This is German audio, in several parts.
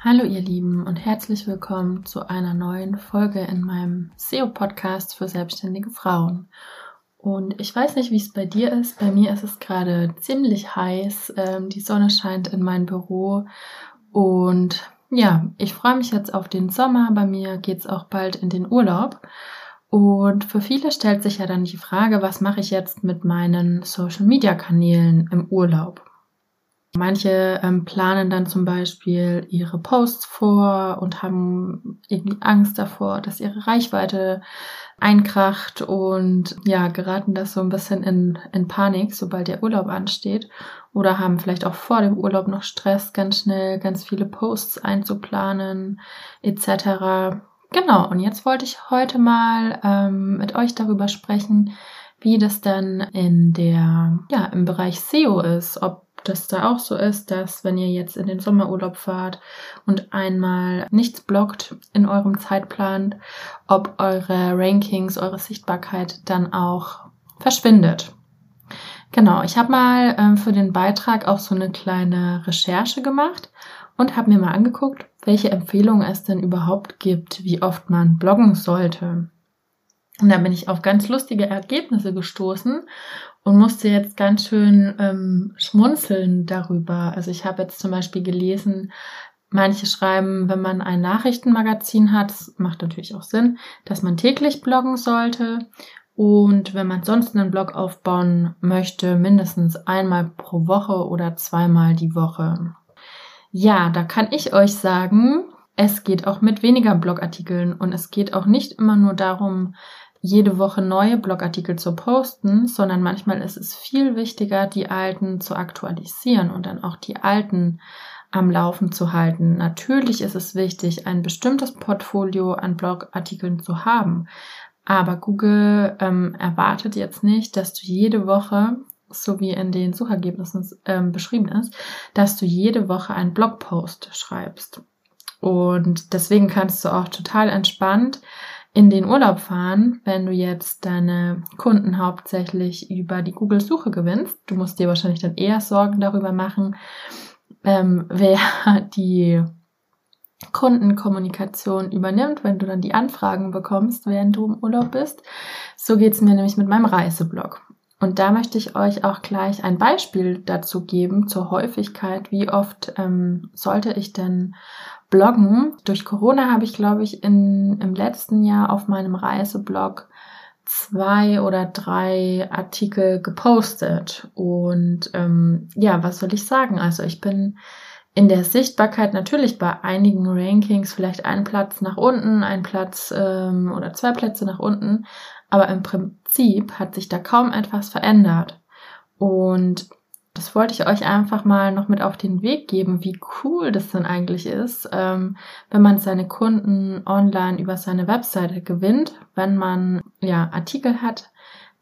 Hallo ihr Lieben und herzlich willkommen zu einer neuen Folge in meinem SEO-Podcast für selbstständige Frauen. Und ich weiß nicht, wie es bei dir ist. Bei mir ist es gerade ziemlich heiß. Ähm, die Sonne scheint in mein Büro. Und ja, ich freue mich jetzt auf den Sommer. Bei mir geht es auch bald in den Urlaub. Und für viele stellt sich ja dann die Frage, was mache ich jetzt mit meinen Social-Media-Kanälen im Urlaub? Manche ähm, planen dann zum Beispiel ihre Posts vor und haben irgendwie Angst davor, dass ihre Reichweite einkracht und ja, geraten das so ein bisschen in, in Panik, sobald der Urlaub ansteht. Oder haben vielleicht auch vor dem Urlaub noch Stress, ganz schnell ganz viele Posts einzuplanen, etc. Genau, und jetzt wollte ich heute mal ähm, mit euch darüber sprechen, wie das dann in der, ja, im Bereich SEO ist, ob das da auch so ist, dass wenn ihr jetzt in den Sommerurlaub fahrt und einmal nichts blockt in eurem Zeitplan, ob eure Rankings, eure Sichtbarkeit dann auch verschwindet. Genau, ich habe mal ähm, für den Beitrag auch so eine kleine Recherche gemacht und habe mir mal angeguckt, welche Empfehlungen es denn überhaupt gibt, wie oft man bloggen sollte. Und da bin ich auf ganz lustige Ergebnisse gestoßen und musste jetzt ganz schön ähm, schmunzeln darüber. Also ich habe jetzt zum Beispiel gelesen, manche schreiben, wenn man ein Nachrichtenmagazin hat, macht natürlich auch Sinn, dass man täglich bloggen sollte. Und wenn man sonst einen Blog aufbauen möchte, mindestens einmal pro Woche oder zweimal die Woche. Ja, da kann ich euch sagen, es geht auch mit weniger Blogartikeln und es geht auch nicht immer nur darum, jede Woche neue Blogartikel zu posten, sondern manchmal ist es viel wichtiger, die alten zu aktualisieren und dann auch die alten am Laufen zu halten. Natürlich ist es wichtig, ein bestimmtes Portfolio an Blogartikeln zu haben, aber Google ähm, erwartet jetzt nicht, dass du jede Woche, so wie in den Suchergebnissen ähm, beschrieben ist, dass du jede Woche einen Blogpost schreibst. Und deswegen kannst du auch total entspannt in den Urlaub fahren, wenn du jetzt deine Kunden hauptsächlich über die Google-Suche gewinnst. Du musst dir wahrscheinlich dann eher Sorgen darüber machen, ähm, wer die Kundenkommunikation übernimmt, wenn du dann die Anfragen bekommst, während du im Urlaub bist. So geht's mir nämlich mit meinem Reiseblog. Und da möchte ich euch auch gleich ein Beispiel dazu geben zur Häufigkeit. Wie oft ähm, sollte ich denn bloggen? Durch Corona habe ich, glaube ich, in, im letzten Jahr auf meinem Reiseblog zwei oder drei Artikel gepostet. Und ähm, ja, was soll ich sagen? Also ich bin in der Sichtbarkeit natürlich bei einigen Rankings vielleicht einen Platz nach unten, ein Platz ähm, oder zwei Plätze nach unten, aber im Prinzip hat sich da kaum etwas verändert. Und das wollte ich euch einfach mal noch mit auf den Weg geben, wie cool das denn eigentlich ist, ähm, wenn man seine Kunden online über seine Webseite gewinnt, wenn man ja Artikel hat,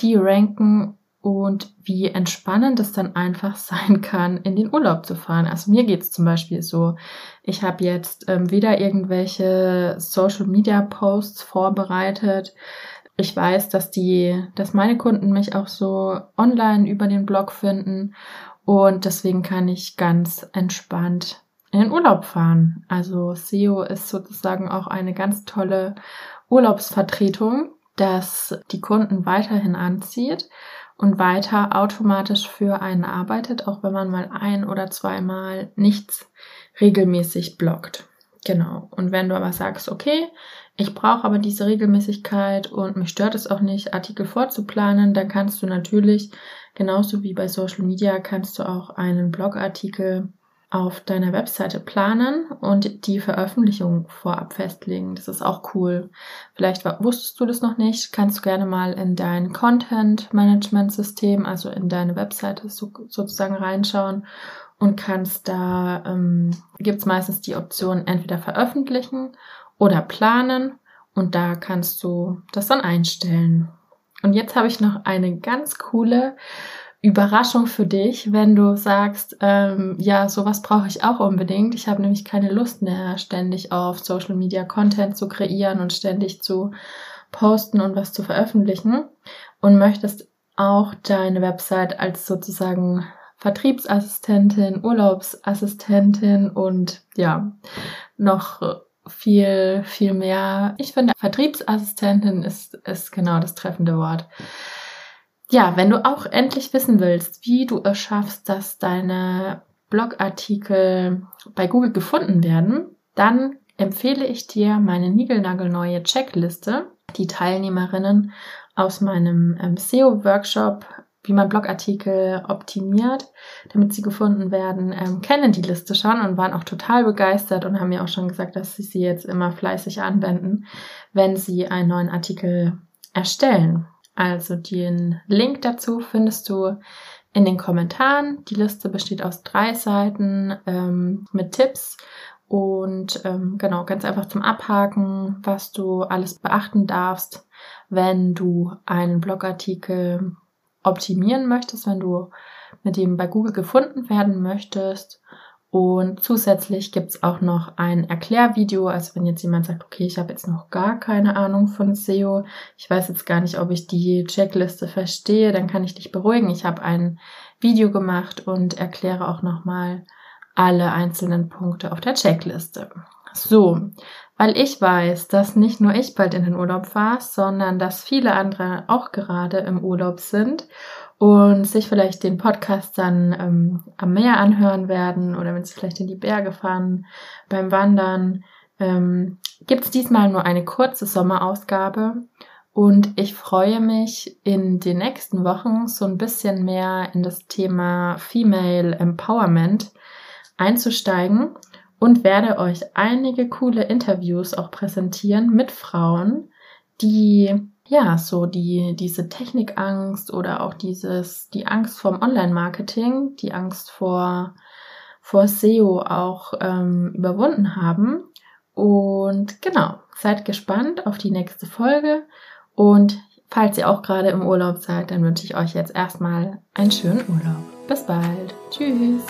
die ranken und wie entspannend es dann einfach sein kann, in den Urlaub zu fahren. Also mir geht's zum Beispiel so, ich habe jetzt ähm, weder irgendwelche Social-Media-Posts vorbereitet, ich weiß, dass die, dass meine Kunden mich auch so online über den Blog finden und deswegen kann ich ganz entspannt in den Urlaub fahren. Also SEO ist sozusagen auch eine ganz tolle Urlaubsvertretung, dass die Kunden weiterhin anzieht und weiter automatisch für einen arbeitet, auch wenn man mal ein oder zweimal nichts regelmäßig blockt. Genau. Und wenn du aber sagst, okay, ich brauche aber diese Regelmäßigkeit und mich stört es auch nicht, Artikel vorzuplanen, dann kannst du natürlich, genauso wie bei Social Media, kannst du auch einen Blogartikel auf deiner Webseite planen und die Veröffentlichung vorab festlegen. Das ist auch cool. Vielleicht wusstest du das noch nicht, kannst du gerne mal in dein Content Management System, also in deine Webseite so, sozusagen reinschauen und kannst da, ähm, gibt meistens die Option entweder veröffentlichen oder planen und da kannst du das dann einstellen. Und jetzt habe ich noch eine ganz coole Überraschung für dich, wenn du sagst, ähm, ja, sowas brauche ich auch unbedingt. Ich habe nämlich keine Lust mehr, ständig auf Social Media Content zu kreieren und ständig zu posten und was zu veröffentlichen und möchtest auch deine Website als sozusagen Vertriebsassistentin, Urlaubsassistentin und ja, noch viel, viel mehr. Ich finde, Vertriebsassistentin ist, ist genau das treffende Wort. Ja, wenn du auch endlich wissen willst, wie du es schaffst, dass deine Blogartikel bei Google gefunden werden, dann empfehle ich dir meine niegelnagelneue Checkliste. Die Teilnehmerinnen aus meinem ähm, SEO-Workshop, wie man Blogartikel optimiert, damit sie gefunden werden, ähm, kennen die Liste schon und waren auch total begeistert und haben mir auch schon gesagt, dass sie sie jetzt immer fleißig anwenden, wenn sie einen neuen Artikel erstellen. Also den Link dazu findest du in den Kommentaren. Die Liste besteht aus drei Seiten ähm, mit Tipps und ähm, genau ganz einfach zum Abhaken, was du alles beachten darfst, wenn du einen Blogartikel optimieren möchtest, wenn du mit dem bei Google gefunden werden möchtest und zusätzlich gibt's auch noch ein Erklärvideo. Also wenn jetzt jemand sagt, okay, ich habe jetzt noch gar keine Ahnung von SEO, ich weiß jetzt gar nicht, ob ich die Checkliste verstehe, dann kann ich dich beruhigen. Ich habe ein Video gemacht und erkläre auch nochmal alle einzelnen Punkte auf der Checkliste. So, weil ich weiß, dass nicht nur ich bald in den Urlaub fahre, sondern dass viele andere auch gerade im Urlaub sind und sich vielleicht den Podcast dann ähm, am Meer anhören werden oder wenn sie vielleicht in die Berge fahren beim Wandern, ähm, gibt es diesmal nur eine kurze Sommerausgabe und ich freue mich in den nächsten Wochen so ein bisschen mehr in das Thema Female Empowerment einzusteigen und werde euch einige coole Interviews auch präsentieren mit Frauen, die ja, so die, diese Technikangst oder auch dieses, die Angst vorm Online-Marketing, die Angst vor, vor SEO auch ähm, überwunden haben. Und genau, seid gespannt auf die nächste Folge. Und falls ihr auch gerade im Urlaub seid, dann wünsche ich euch jetzt erstmal einen schönen Urlaub. Bis bald. Tschüss.